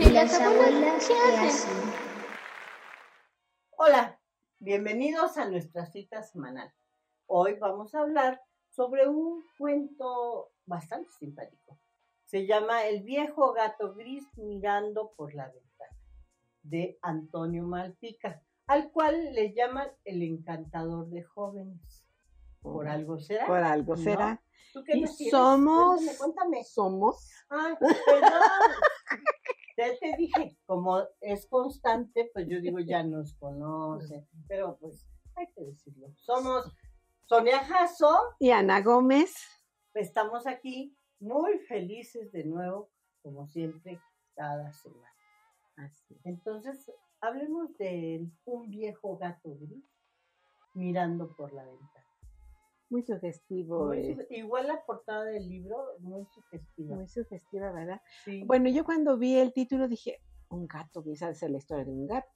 ¿Y las abuelas qué hacen? Hola, bienvenidos a nuestra cita semanal. Hoy vamos a hablar sobre un cuento bastante simpático. Se llama El viejo gato gris mirando por la ventana, de Antonio Malpica, al cual le llaman el encantador de jóvenes. Por algo será. Por algo ¿no? será. ¿Tú qué Y nos tienes? somos- Cuéntame, cuéntame. Somos. Ay, perdón. Ya te dije, como es constante, pues yo digo, ya nos conoce. Pero pues hay que decirlo. Somos Sonia Jasso, Y Ana Gómez. estamos aquí muy felices de nuevo, como siempre, cada semana. Así. Entonces, hablemos de un viejo gato gris mirando por la ventana. Muy sugestivo. Muy eh, igual la portada del libro, muy sugestiva. muy sugestiva, ¿verdad? Sí, Bueno, yo cuando vi el título dije, un gato, debe ser la historia de un gato.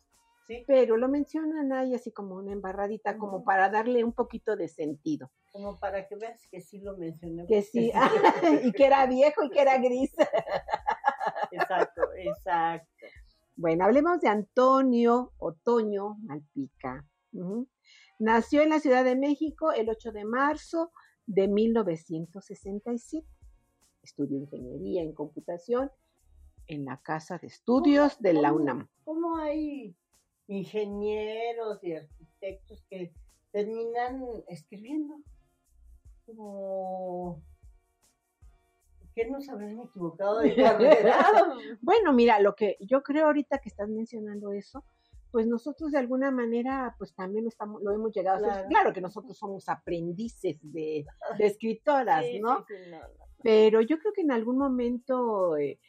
sí, Pero lo mencionan ahí así como una embarradita, como para darle un poquito de sentido. como para que veas que sí lo mencioné. Que sí, y que era viejo y que era gris. Exacto, exacto. Bueno, hablemos de Antonio Otoño Malpica. Ujú. Nació en la Ciudad de México el 8 de marzo de 1967. Estudió ingeniería en computación en la Casa de Estudios de la ¿Cómo- UNAM. ¿Cómo hay ingenieros y arquitectos que terminan escribiendo? Como... ¿Qué nos habrán equivocado de carrera? Bueno, mira, lo que yo creo ahorita que estás mencionando eso, pues nosotros de alguna manera, pues también lo estamos, lo hemos llegado a hacer. Claro. Claro que nosotros somos aprendices de, de escritoras, Sí, ¿no? sí, sí, no, no. Pero yo creo que en algún momento, eh,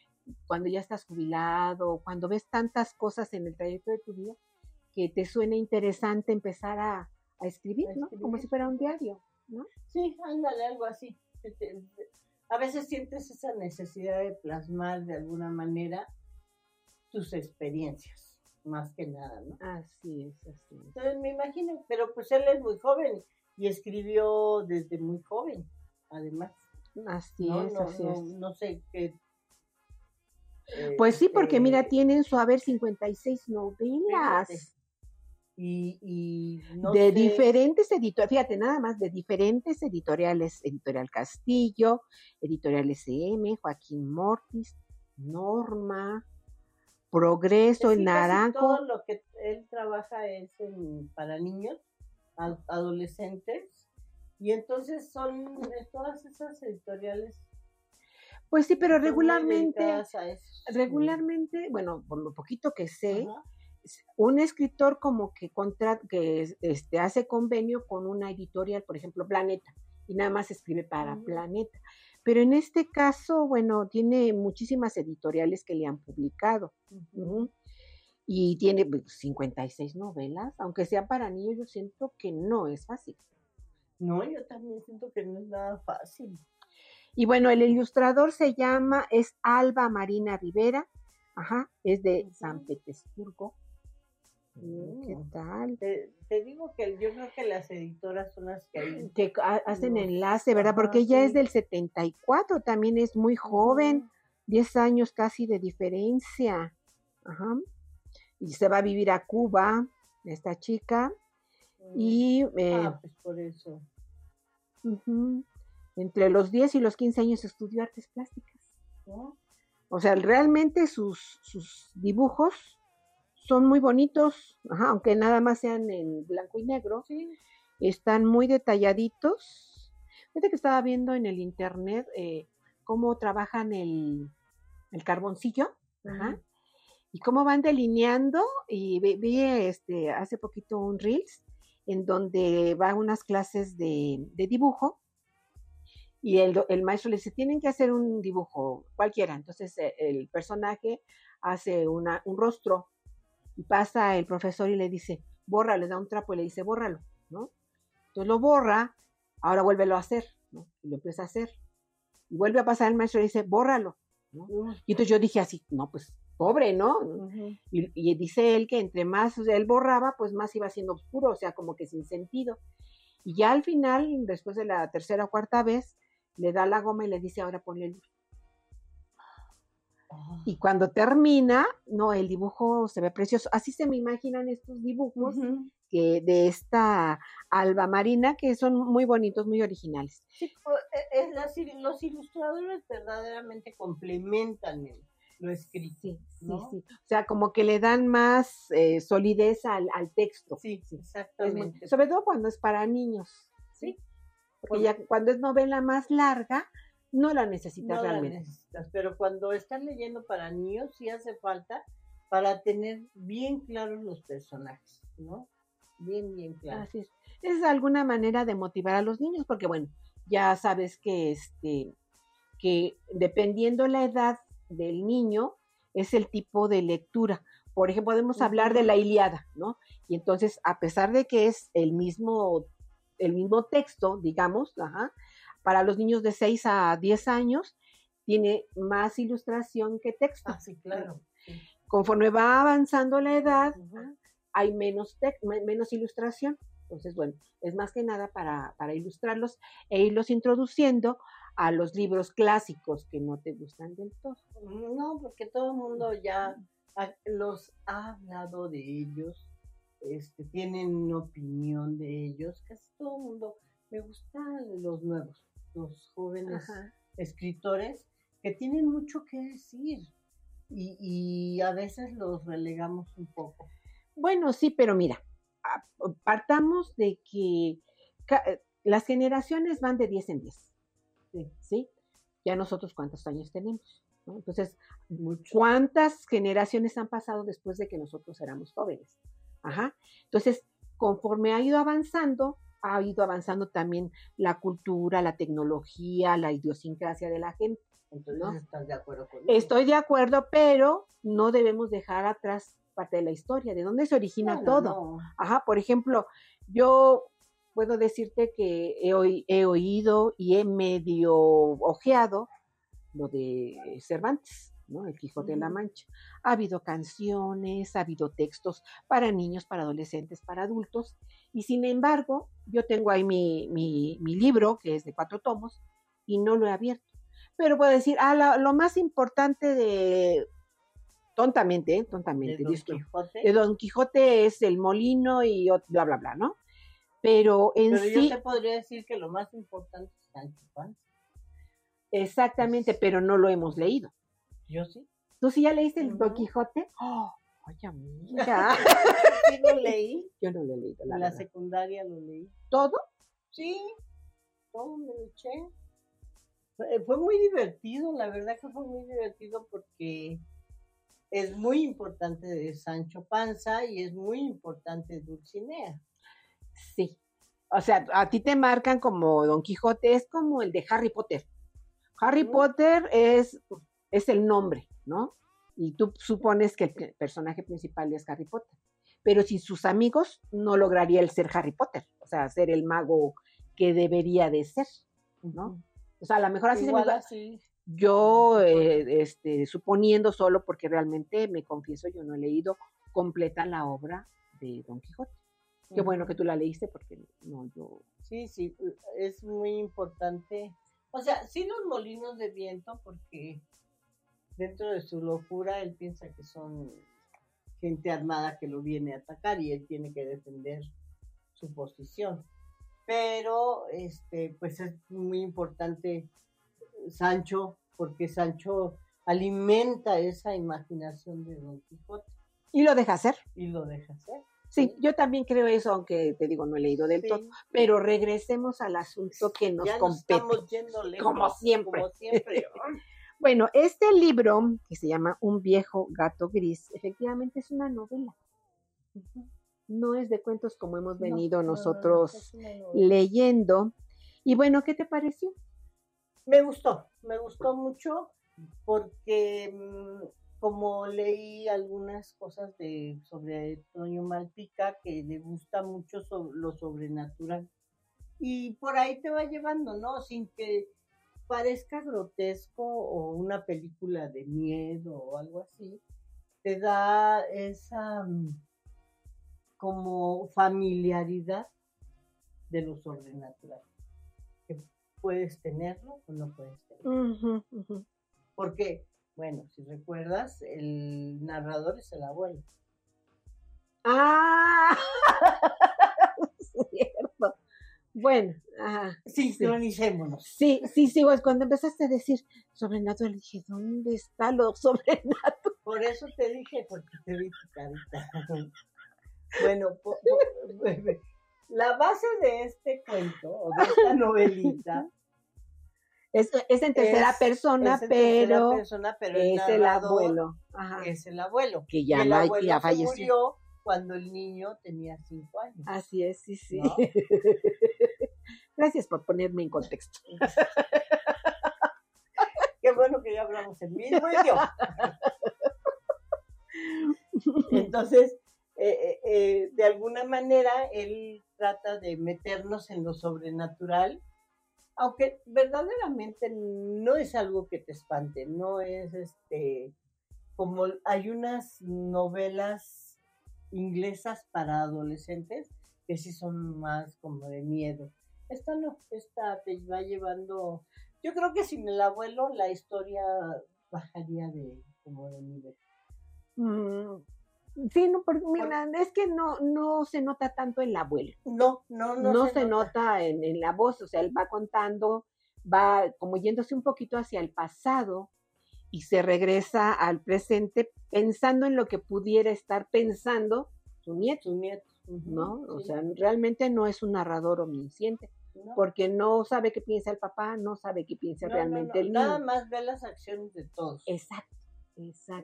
cuando ya estás jubilado, cuando ves tantas cosas en el trayecto de tu vida, que te suena interesante empezar a, a escribir, ¿no? Como si fuera un diario, ¿no? Sí, ándale, algo así. A veces sientes esa necesidad de plasmar de alguna manera tus experiencias, más que nada, ¿no? Así es, así es. Entonces me imagino, pero pues él es muy joven y escribió desde muy joven, además. Así ¿no? es, no, así no, es. no sé qué. eh, Pues sí, porque mira, este, tienen su haber 56 novelas. Fíjate. Y, y no de sé, diferentes editoriales, fíjate, nada más, de diferentes editoriales, Editorial Castillo, Editorial SM, Joaquín Mortis, Norma, Progreso, casi Naranjo. Todo lo que él trabaja es en- para niños, adolescentes, y entonces son eh, todas esas editoriales. Pues sí, pero regularmente, regularmente, bueno, por lo poquito que sé, Ajá. un escritor como que contra, que este, hace convenio con una editorial, por ejemplo, Planeta, y nada más escribe para. Planeta. Pero en este caso, bueno, tiene muchísimas editoriales que le han publicado. Y tiene pues, 56 novelas, aunque sea para niños, yo siento que no es fácil. No, yo también siento que no es nada fácil. Y bueno, el ilustrador se llama, es Alba Marina Rivera, ajá, es de San. Petersburgo. Mm, ¿Qué Mm. tal? Te, te digo que yo creo que las editoras son las que hacen enlace, ¿verdad? Porque ella es del 74, también es muy joven, 10 años casi de diferencia. Ajá. Y se va a vivir a Cuba, esta chica, y eh, Ah, pues por eso. Entre los 10 y los 15 años estudió artes plásticas. ¿no? O sea, realmente sus, sus dibujos son muy bonitos, ajá, aunque nada más sean en blanco y negro. Sí. Están muy detalladitos. Fíjate que estaba viendo en el internet eh, cómo trabajan el, el carboncillo. Ajá. Y cómo van delineando y vi, vi, este hace poquito un reels en donde va a unas clases de, de dibujo y el, el maestro le dice tienen que hacer un dibujo cualquiera entonces eh, el personaje hace una, un rostro y pasa el profesor y le dice borra le da un trapo y le dice bórralo no entonces lo borra ahora vuélvelo a hacer no y lo empieza a hacer y vuelve a pasar el maestro y dice bórralo ¿no? Y entonces yo dije así no pues pobre, ¿no? y dice él que entre más él borraba, pues más iba siendo oscuro, o sea, como que sin sentido. Y ya al final, después de la tercera o cuarta vez, le da la goma y le dice, ahora ponle luz. Y cuando termina, no, el dibujo se ve precioso. Así se me imaginan estos dibujos que de esta alba marina que son muy bonitos, muy originales. Sí, e- es las los ilustradores verdaderamente complementan el- lo escrito. Sí, sí, ¿no? sí. O sea, como que le dan más eh, solidez al, al texto. Sí, muy- exactamente. sobre todo cuando es para niños. Sí, Porque ya cuando es novela más larga, no la necesitas no la realmente. necesitas, pero cuando estás leyendo para niños sí hace falta para tener bien claros los personajes, ¿no? Bien, bien claros. Así es. Es alguna manera de motivar a los niños, porque bueno, ya sabes que este, que dependiendo la edad del niño, es el tipo de lectura. Por ejemplo, podemos hablar de la Iliada, ¿no? Y entonces, a pesar de que es el mismo, el mismo texto, digamos, ajá, para los niños de 6 a 10 años, tiene más ilustración que texto. Ah, sí, claro. sí. Conforme va avanzando la edad, hay menos, menos ilustración. Entonces, bueno, es más que nada para, para ilustrarlos e irlos introduciendo a los libros clásicos que no te gustan del todo. No, porque todo el mundo ya los ha hablado de ellos, este, tienen opinión de ellos, casi todo el mundo. Me gustan los nuevos, los jóvenes escritores que tienen mucho que decir y, y a veces los relegamos un poco. Bueno, sí, pero mira, a- partamos de que eh, las generaciones van de 10 en 10. Sí. ¿Sí? Ya nosotros cuántos años tenemos. ¿no? Entonces. ¿cuántas generaciones han pasado después de que nosotros éramos jóvenes? Ajá. Entonces, conforme ha ido avanzando, ha ido avanzando también la cultura, la tecnología, la idiosincrasia de la gente. Entonces, ¿no? ¿estás de acuerdo conmigo? Estoy de acuerdo, pero no debemos dejar atrás parte de la historia, de dónde se origina todo. no. Ajá, por ejemplo, yo puedo decirte que he, he oído y he medio ojeado lo de Cervantes, ¿no? El Quijote de la. Mancha. Ha habido canciones, ha habido textos para niños, para adolescentes, para adultos, y sin embargo, yo tengo ahí mi, mi, mi libro, que es de cuatro tomos, y no lo he abierto. Pero puedo decir, ah, la- lo más importante de, tontamente, ¿eh? tontamente, de Don Quijote. de Don Quijote es el molino y bla, bla, bla, ¿no? Pero en Pero sí, yo te podría decir que lo más importante es Sancho Panza. exactamente, pero no lo hemos leído. Yo sí. ¿Tú sí ya leíste el Don. Quijote? ¡Oh! ¡Ay, amiga! Sí lo leí. Yo no lo he leído, la En la secundaria lo leí. ¿Todo? Sí, todo me lo eché. Fue fue muy divertido, la verdad que fue muy divertido porque es muy importante de Sancho Panza y es muy importante Dulcinea. Sí. O sea, a ti te marcan como Don Quijote, es como el de Harry Potter. Harry. Potter es, es el nombre, ¿no? Y tú supones que el pe- personaje principal es Harry Potter. Pero sin sus amigos no lograría el ser Harry Potter, o sea, ser el mago que debería de ser, ¿no? O sea, a lo mejor así se me así. yo, eh, este, suponiendo solo, porque realmente me confieso, yo no he leído completa la obra de Don Quijote. Qué bueno que tú la leíste, porque no, yo. Sí, sí, es muy importante. O sea, sí los molinos de viento, porque dentro de su locura él piensa que son gente armada que lo viene a atacar y él tiene que defender su posición. Pero, este, pues es muy importante Sancho, porque Sancho alimenta esa imaginación de Don Quijote Y lo deja hacer. y lo deja hacer. Sí, yo también creo eso, aunque te digo, no he leído del Sí. todo. Pero regresemos al asunto que nos ya nos compete. estamos yendo lejos, como siempre. Como siempre. Bueno, este libro, que se llama Un viejo gato gris, efectivamente es una novela. No es de cuentos como hemos venido No, no, no, no, nosotros leyendo. Y bueno, ¿qué te pareció? Me gustó, me gustó mucho porque mm, como leí algunas cosas de sobre Toño Malpica que le gusta mucho lo sobrenatural y por ahí te va llevando, ¿no? Sin que parezca grotesco o una película de miedo o algo así, te da esa mm, como familiaridad de lo sobrenatural. Que puedes tenerlo o no puedes tenerlo. Porque Bueno, si recuerdas, el narrador es el abuelo. Ah. Bueno, ajá. Sincronicémonos. Sí, sí, sí, pues cuando empezaste a decir sobrenatural, dije, ¿dónde está lo sobrenatural? Por eso te dije, porque te vi tu carita. Bueno, po- po- la base de este cuento, o de esta novelita, Es, es en tercera Es- persona, es en tercera pero persona, pero es el abuelo. Ajá. Es el abuelo. Que ya, el abuelo ya falleció. murió cuando el niño tenía cinco años. Así es, sí, sí. ¿No? Gracias por ponerme en contexto. Qué bueno que ya hablamos el mismo idioma. Entonces, eh, eh, eh, de alguna manera, él trata de meternos en lo sobrenatural, aunque verdaderamente no es algo que te espante, no es este, como hay unas novelas inglesas para adolescentes que sí son más como de miedo. Esta no, esta te va llevando, yo creo que sin el abuelo la historia bajaría de como de nivel. Mm, sí, no, porque mira, es que no, no se nota tanto el abuelo. No, no, no. No, se, nota, en, en la voz, o sea, él va contando, va como yéndose un poquito hacia el pasado y se regresa al presente pensando en lo que pudiera estar pensando su nieto, Su nieto. ¿no? O sí, sea, realmente no es un narrador omnisciente, no. porque no sabe qué piensa el papá, no sabe qué piensa No, realmente no, el Nada niño. más ve las acciones de todos. Exacto,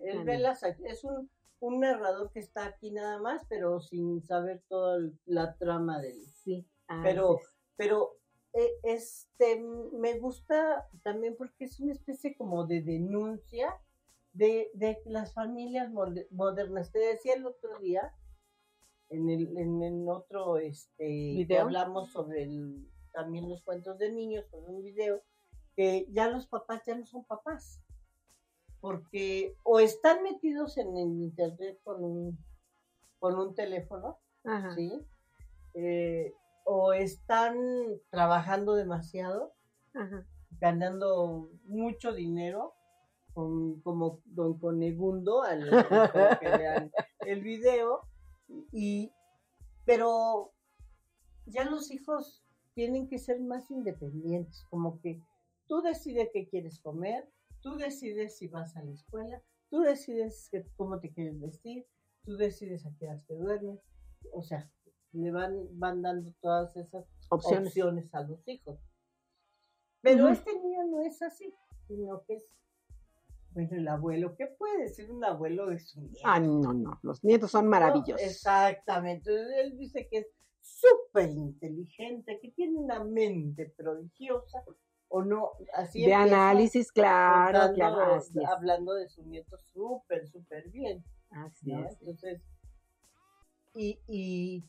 Él ve las es un, un narrador que está aquí nada más, pero sin saber toda la trama del. Sí, Pero, pero este me gusta también porque es una especie como de denuncia de, de las familias mode- modernas. Te decía el otro día, en el, en el otro este ¿Video? hablamos sobre el, también los cuentos de niños, sobre un video, que ya los papás ya no son papás. Porque o están metidos en el internet con un, con un teléfono, Ajá. ¿sí? Eh, o están trabajando demasiado, Ajá. ganando mucho dinero, con, como Don Conegundo, al que vean el video, y, pero ya los hijos tienen que ser más independientes, como que tú decides qué quieres comer, tú decides si vas a la escuela, tú decides que- cómo te quieres vestir, tú decides a qué horas te duermes, o sea, le van, van dando todas esas Opciones. opciones a los hijos. Pero este niño no es así, sino que es, bueno, el abuelo, ¿qué puede decir un abuelo de su nieto? Ah, no, no, los nietos son No, maravillosos. exactamente, él dice que es súper inteligente, que tiene una mente prodigiosa, o no, así de análisis, claro, claro, así hablando de su nieto súper, súper bien. Así ¿no? es. Entonces, y, y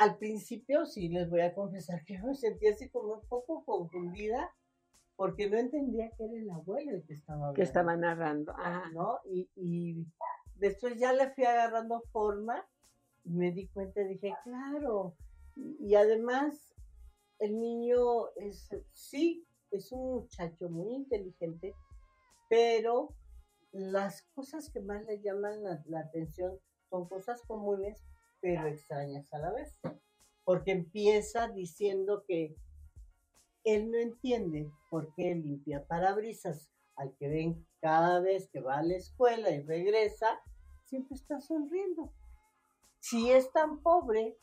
al principio sí les voy a confesar que me sentí así como un poco confundida porque no entendía que era el abuelo el que estaba hablando. Que estaba narrando. ¿no? Y, y después ya le fui agarrando forma y me di cuenta y dije, claro. Y, y además, el niño es, sí, es un muchacho muy inteligente, pero las cosas que más le llaman la, la atención son cosas comunes, pero extrañas a la vez. Porque empieza diciendo que él no entiende por qué limpia parabrisas al que ven cada vez que va a la escuela y regresa, siempre está sonriendo. Si es tan pobre,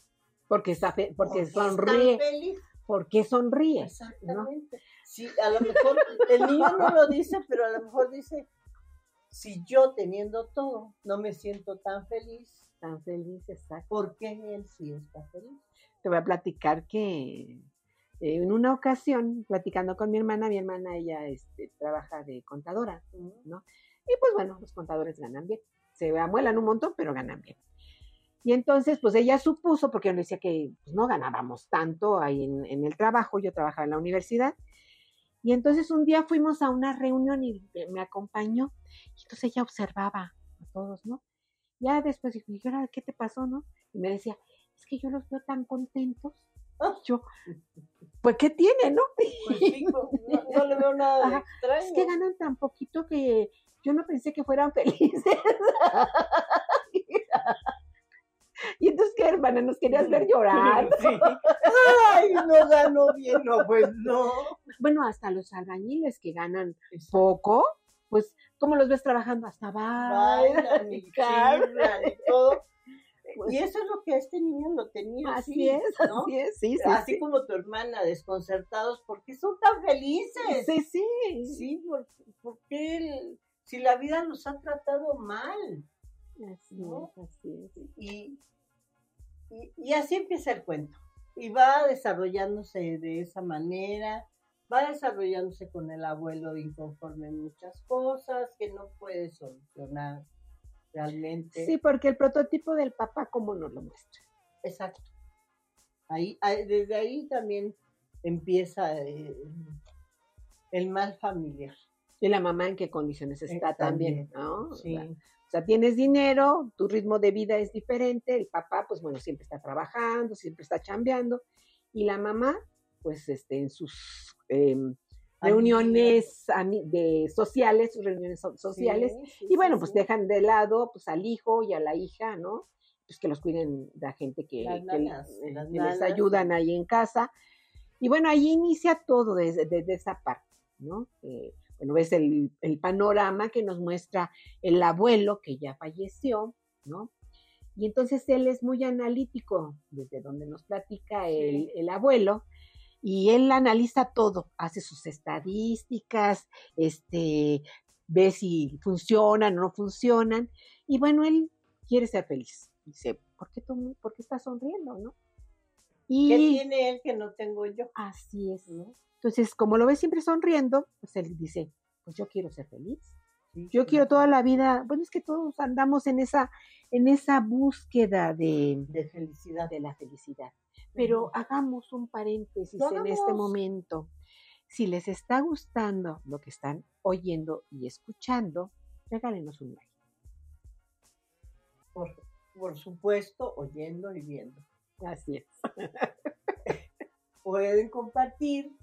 Porque, está fe- porque ¿por qué es tan sonríe. feliz? porque sonríe. Exactamente. Sí, a lo mejor el niño no lo dice, pero a lo mejor dice, si yo teniendo todo no me siento tan feliz, Tan feliz, exacto. ¿por qué él sí está feliz? Te voy a platicar que eh, en una ocasión, platicando con mi hermana, mi hermana, ella este, trabaja de contadora. ¿no? Y pues bueno, los contadores ganan bien. Se amuelan un montón, pero ganan bien. Y entonces, pues ella supuso, porque yo le decía que pues, no ganábamos tanto ahí en, en el trabajo, yo trabajaba en la universidad. Y entonces un día fuimos a una reunión y me acompañó. Y entonces ella observaba a todos, ¿no? Ya después dijo, ¿y ahora qué te pasó, no? Y me decía, es que yo los veo tan contentos Yo, pues, ¿qué tiene, no? Pues sí, no, no le veo nada de extraño. Es que ganan tan poquito que yo no pensé que fueran felices. y entonces, ¿qué, hermana? ¿Nos querías ver llorar? Sí. Ay, no ganó bien, no, pues no. Bueno, hasta los albañiles que ganan poco, pues, ¿cómo los ves trabajando? Hasta bailan, y cantan. chiflan y todo. Y eso es lo que este niño lo tenía Así es, ¿no? así es, sí, sí. Así sí. como tu hermana, desconcertados, ¿por qué son tan felices? Sí, sí. Sí, ¿por, por qué el- si la vida los ha tratado mal? Así ¿no? es, así es. Y, y, y así empieza el cuento. Y va desarrollándose de esa manera, va desarrollándose con el abuelo inconforme en muchas cosas que no puede solucionar realmente. Sí, porque el prototipo del papá, ¿cómo nos lo muestra? Exacto. Ahí, desde ahí también empieza eh, el mal familiar. Y la mamá en qué condiciones está también, también, ¿no? Sí, O sea, tienes dinero, tu ritmo de vida es diferente, el papá, pues bueno, siempre está trabajando, siempre está chambeando, y la mamá, pues este, en sus em, reuniones de sociales, reuniones so- sociales, Sí, sí, y bueno, pues dejan de lado pues al hijo y a la hija, ¿no? Pues que los cuiden la gente que, Las que- nanas, eh, que les ayudan ahí en casa. Y bueno, ahí inicia todo desde, desde esa parte, ¿no? Eh, bueno, ves el, el panorama que nos muestra el abuelo que ya falleció, ¿no? Y entonces él es muy analítico, desde donde nos platica el abuelo, y él analiza todo, hace sus estadísticas, este, ve si funcionan o no funcionan, y bueno, él quiere ser feliz. Dice, ¿por qué, tú- por qué estás sonriendo, no? Y ¿Qué tiene él que no tengo yo? así es. ¿no? Entonces, como lo ve siempre sonriendo, pues él dice, pues yo quiero ser feliz. Sí, Yo sí, quiero toda la vida, bueno, es que todos andamos en esa, en esa búsqueda de, de felicidad. de la felicidad. Pero hagamos un paréntesis en este momento. Si les está gustando lo que están oyendo y escuchando, regálenos un like. Por, por supuesto, oyendo y viendo. Así es. Pueden compartir,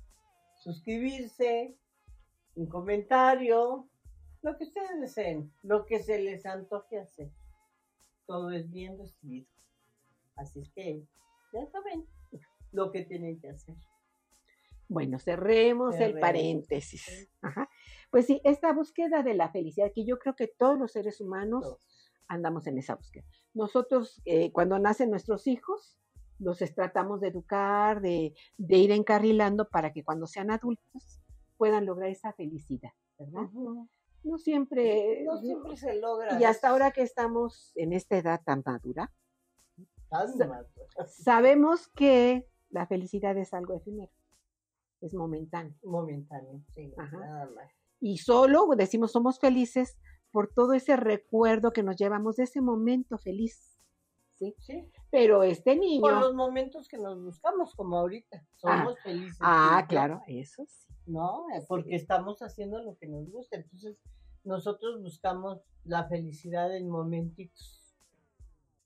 suscribirse, un comentario, lo que ustedes deseen, lo que se les antoje hacer. Todo es bien recibido. Así es que ya saben lo que tienen que hacer. Bueno, cerremos el paréntesis. Ajá. Pues sí, esta búsqueda de la felicidad, que yo creo que todos los seres humanos Todos. andamos en esa búsqueda. Nosotros, eh, cuando nacen nuestros hijos, los tratamos de educar, de, de ir encarrilando para que cuando sean adultos puedan lograr esa felicidad, ¿verdad? No siempre, No siempre se logra. y hasta ahora que estamos en esta edad tan madura, Sabemos que la felicidad es algo efímero, es momentáneo. momentáneo, sí, Ajá. nada más. Y solo decimos somos felices por todo ese recuerdo que nos llevamos de ese momento feliz. ¿sí? Sí, Pero este niño... por los momentos que nos buscamos, como ahorita. Somos felices. Ah, y yo, claro, eso sí. ¿No? Porque estamos haciendo lo que nos gusta. Entonces, nosotros buscamos la felicidad en momentitos.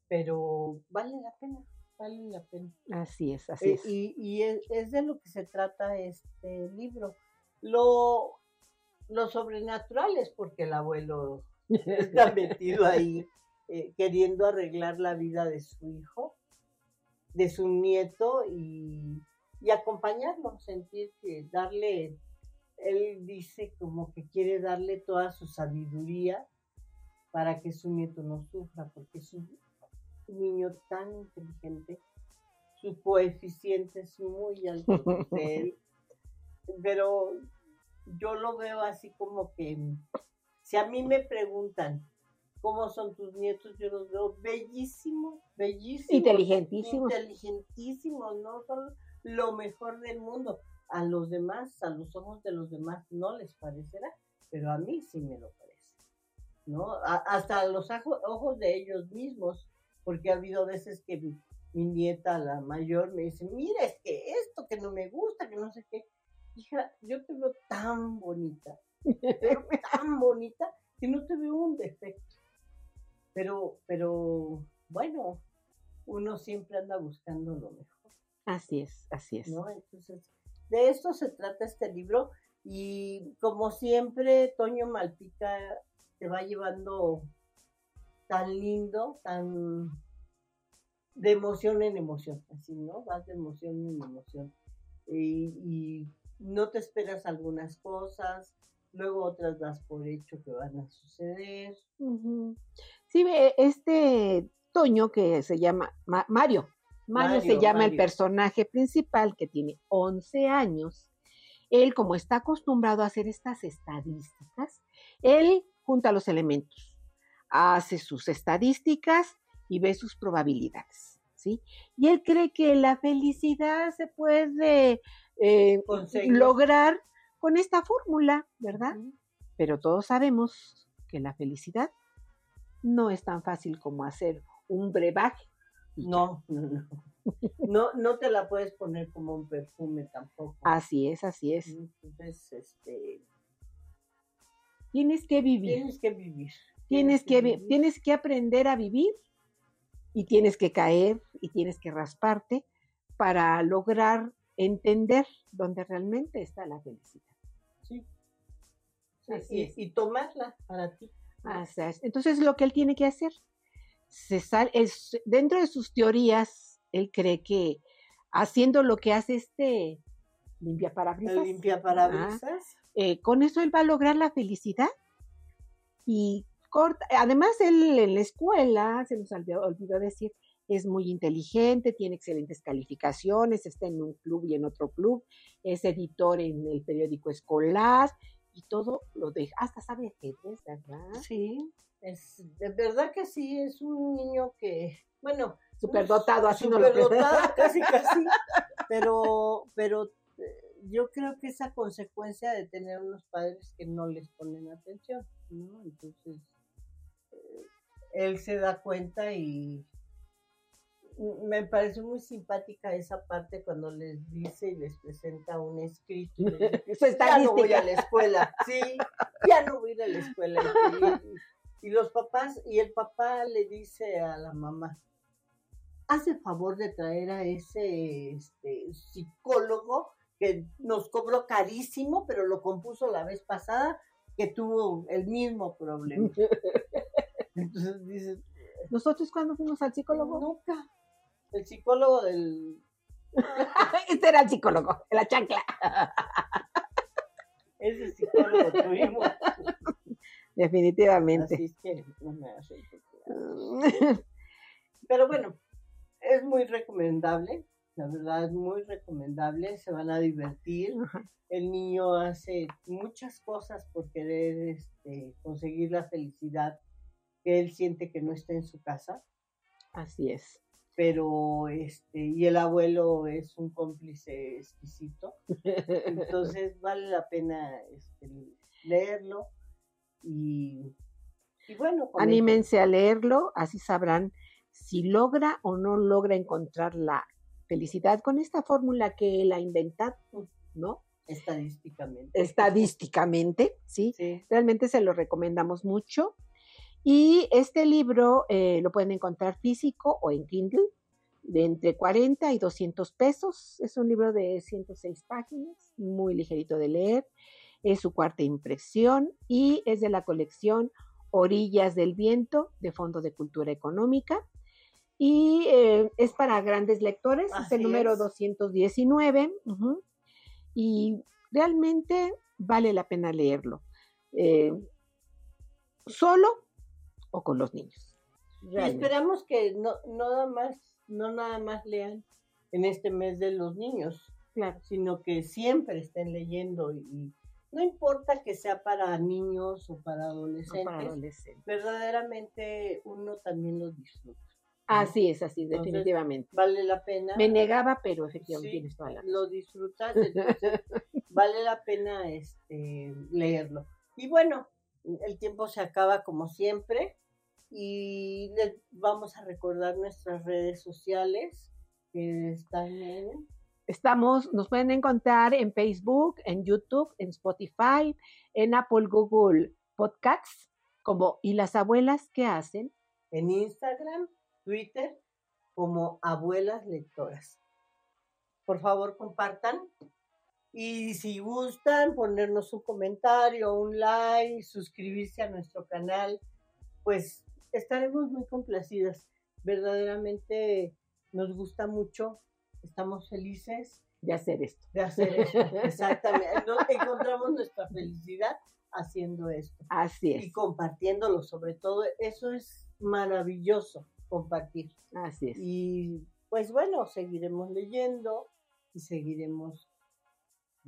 Pero vale la pena, vale la pena. Así es, así Eh, es. y y es, es de lo que se trata este libro. Lo, lo sobrenatural es porque el abuelo está metido ahí eh, queriendo arreglar la vida de su hijo, de su nieto y, y acompañarlo, sentir que darle, él dice como que quiere darle toda su sabiduría para que su nieto no sufra, porque es un, niño tan inteligente, su coeficiente es muy alto, él, pero yo lo veo así como que si a mí me preguntan cómo son tus nietos, yo los veo bellísimos, bellísimos. Inteligentísimos. Inteligentísimos, ¿no? Son lo mejor del mundo. A los demás, a los ojos de los demás, no les parecerá, pero a mí sí me lo parece, ¿no? A- hasta a los ojos de ellos mismos, porque ha habido veces que mi, mi nieta, la mayor, me dice, mira, es que esto que no me gusta, que no sé qué. Hija, yo te veo tan bonita, tan bonita, que no te veo un defecto. Pero, pero, bueno, uno siempre anda buscando lo mejor. Así es, así es. ¿no? Entonces, de esto se trata este libro y como siempre, Toño Malpica te va llevando tan lindo, tan de emoción en emoción, así, ¿no? Vas de emoción en emoción. Y, y no te esperas algunas cosas, luego otras das por hecho que van a suceder. Ujú. Sí, ve, este Toño que se llama Ma- Mario. Mario, se Mario, llama el personaje principal que tiene 11 años. Él, como está acostumbrado a hacer estas estadísticas, él junta los elementos, hace sus estadísticas y ve sus probabilidades, ¿sí? Y él cree que la felicidad se puede eh, lograr con esta fórmula, ¿verdad? Pero todos sabemos que la felicidad no es tan fácil como hacer un brebaje. no, no. No, no te la puedes poner como un perfume tampoco. Así es, así es. Entonces, este, Tienes que vivir, tienes que vivir. Tienes que, tienes que aprender a vivir y tienes que caer y tienes que rasparte para lograr entender dónde realmente está la felicidad. Sí. Sí, Así y, es. y tomarla para ti. Así es. Entonces, lo que él tiene que hacer, se es, dentro de sus teorías, él cree que haciendo lo que hace este limpia parabrisas, limpia parabrisas. eh, con eso él va a lograr la felicidad y corta. Además, él en la escuela, se nos olvidó, olvidó decir, es muy inteligente, tiene excelentes calificaciones, está en un club y en otro club, es editor en el periódico escolar y todo lo deja. Hasta sabe ajedrez, ¿verdad? Sí. Es, de verdad que sí, es un niño que, bueno, Superdotado, así no lo superdotado, casi, casi. Pero, pero eh, yo creo que es a consecuencia de tener unos padres que no les ponen atención, ¿no? Entonces, él se da cuenta y me parece muy simpática esa parte cuando les dice y les presenta un escrito. ya no voy a la escuela, sí, ya no voy a ir a la escuela. Y, y- y los papás, y el papá le dice a la mamá, hace favor de traer a ese este, psicólogo que nos cobró carísimo, pero lo compuso la vez pasada, que tuvo el mismo problema. Entonces dices, Nosotros cuando fuimos al psicólogo, nunca. El psicólogo del... este era el psicólogo, la chancla. Ese psicólogo tuvimos. Definitivamente. Así es que no me ridícula. Pero bueno, es muy recomendable, la verdad es muy recomendable, se van a divertir. El niño hace muchas cosas por querer este, conseguir la felicidad él siente que no está en su casa, Así es. pero este, y el abuelo es un cómplice exquisito, entonces vale la pena este, leerlo y, y bueno, Anímense a leerlo, así sabrán si logra o no logra encontrar la felicidad con esta fórmula que él ha inventado, ¿no? estadísticamente. Estadísticamente, ¿sí? Sí. Realmente se lo recomendamos mucho. Y este libro eh, lo pueden encontrar físico o en Kindle de entre 40 y 200 pesos. Es un libro de 106 páginas, muy ligerito de leer. Es su cuarta impresión y es de la colección Orillas del Viento de Fondo de Cultura Económica. Y eh, es para grandes lectores, es el número es. 219. ujú, y realmente vale la pena leerlo. eh, solo o con los niños. Y Realmente. esperamos que no, no nada más, no nada más lean en este mes de los niños, Claro. sino que siempre estén leyendo y, y no importa que sea para niños o para o adolescentes, para adolescentes. verdaderamente uno también lo disfruta. Así es, así, Entonces, definitivamente. Vale la pena. Me negaba, pero efectivamente Sí, tienes toda la lo disfrutas, entonces vale la pena este, leerlo. Y bueno, el tiempo se acaba como siempre y les vamos a recordar nuestras redes sociales que están en Estamos, nos pueden encontrar en Facebook, en YouTube, en Spotify, en Apple, Google Podcasts, como ¿Y las abuelas qué hacen? en Instagram, Twitter, como abuelas lectoras. por favor compartan. Y si gustan, ponernos un comentario, un like, suscribirse a nuestro canal, pues estaremos muy complacidas. Verdaderamente nos gusta mucho, estamos felices De hacer esto. de hacer esto. Exactamente. Nos encontramos nuestra felicidad haciendo esto Así y es. compartiéndolo, sobre todo. Eso es maravilloso, compartir. Así es. Y pues bueno, seguiremos leyendo y seguiremos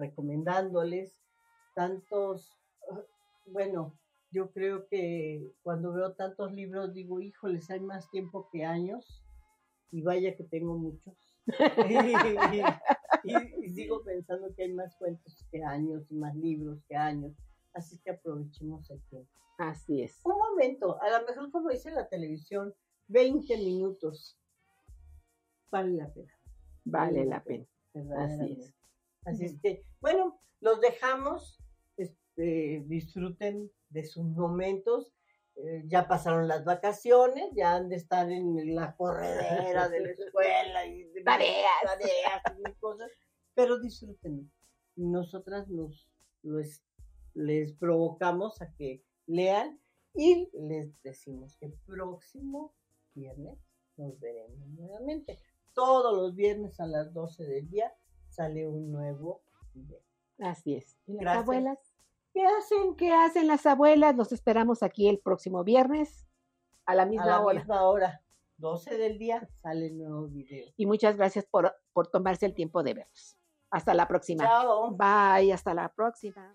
recomendándoles tantos, bueno, yo creo que cuando veo tantos libros digo, híjoles, hay más tiempo que años y vaya que tengo muchos. y, y- y sigo pensando que hay más cuentos que años y más libros que años. Así que aprovechemos el tiempo. Así es. Un momento, a lo mejor como dice la televisión, 20 minutos. Vale la pena. Vale la pena. verdaderamente. es. Así es que, bueno, los dejamos. este, disfruten de sus momentos. Eh, ya pasaron las vacaciones, ya han de estar en la corredera de la escuela y de Tareas. tareas y cosas, pero disfruten. Nosotras nos les, les provocamos a que lean y les decimos que el próximo viernes nos veremos nuevamente. Todos los viernes a las 12 del día sale un nuevo video. Así es. ¿Y las Gracias. abuelas? ¿Qué hacen? ¿Qué hacen las abuelas? Los esperamos aquí el próximo viernes a la misma a la hora. misma hora, 12 del día, sale el nuevo video. Y muchas gracias por, por tomarse el tiempo de vernos. Hasta la próxima. Chao. Bye, hasta la próxima.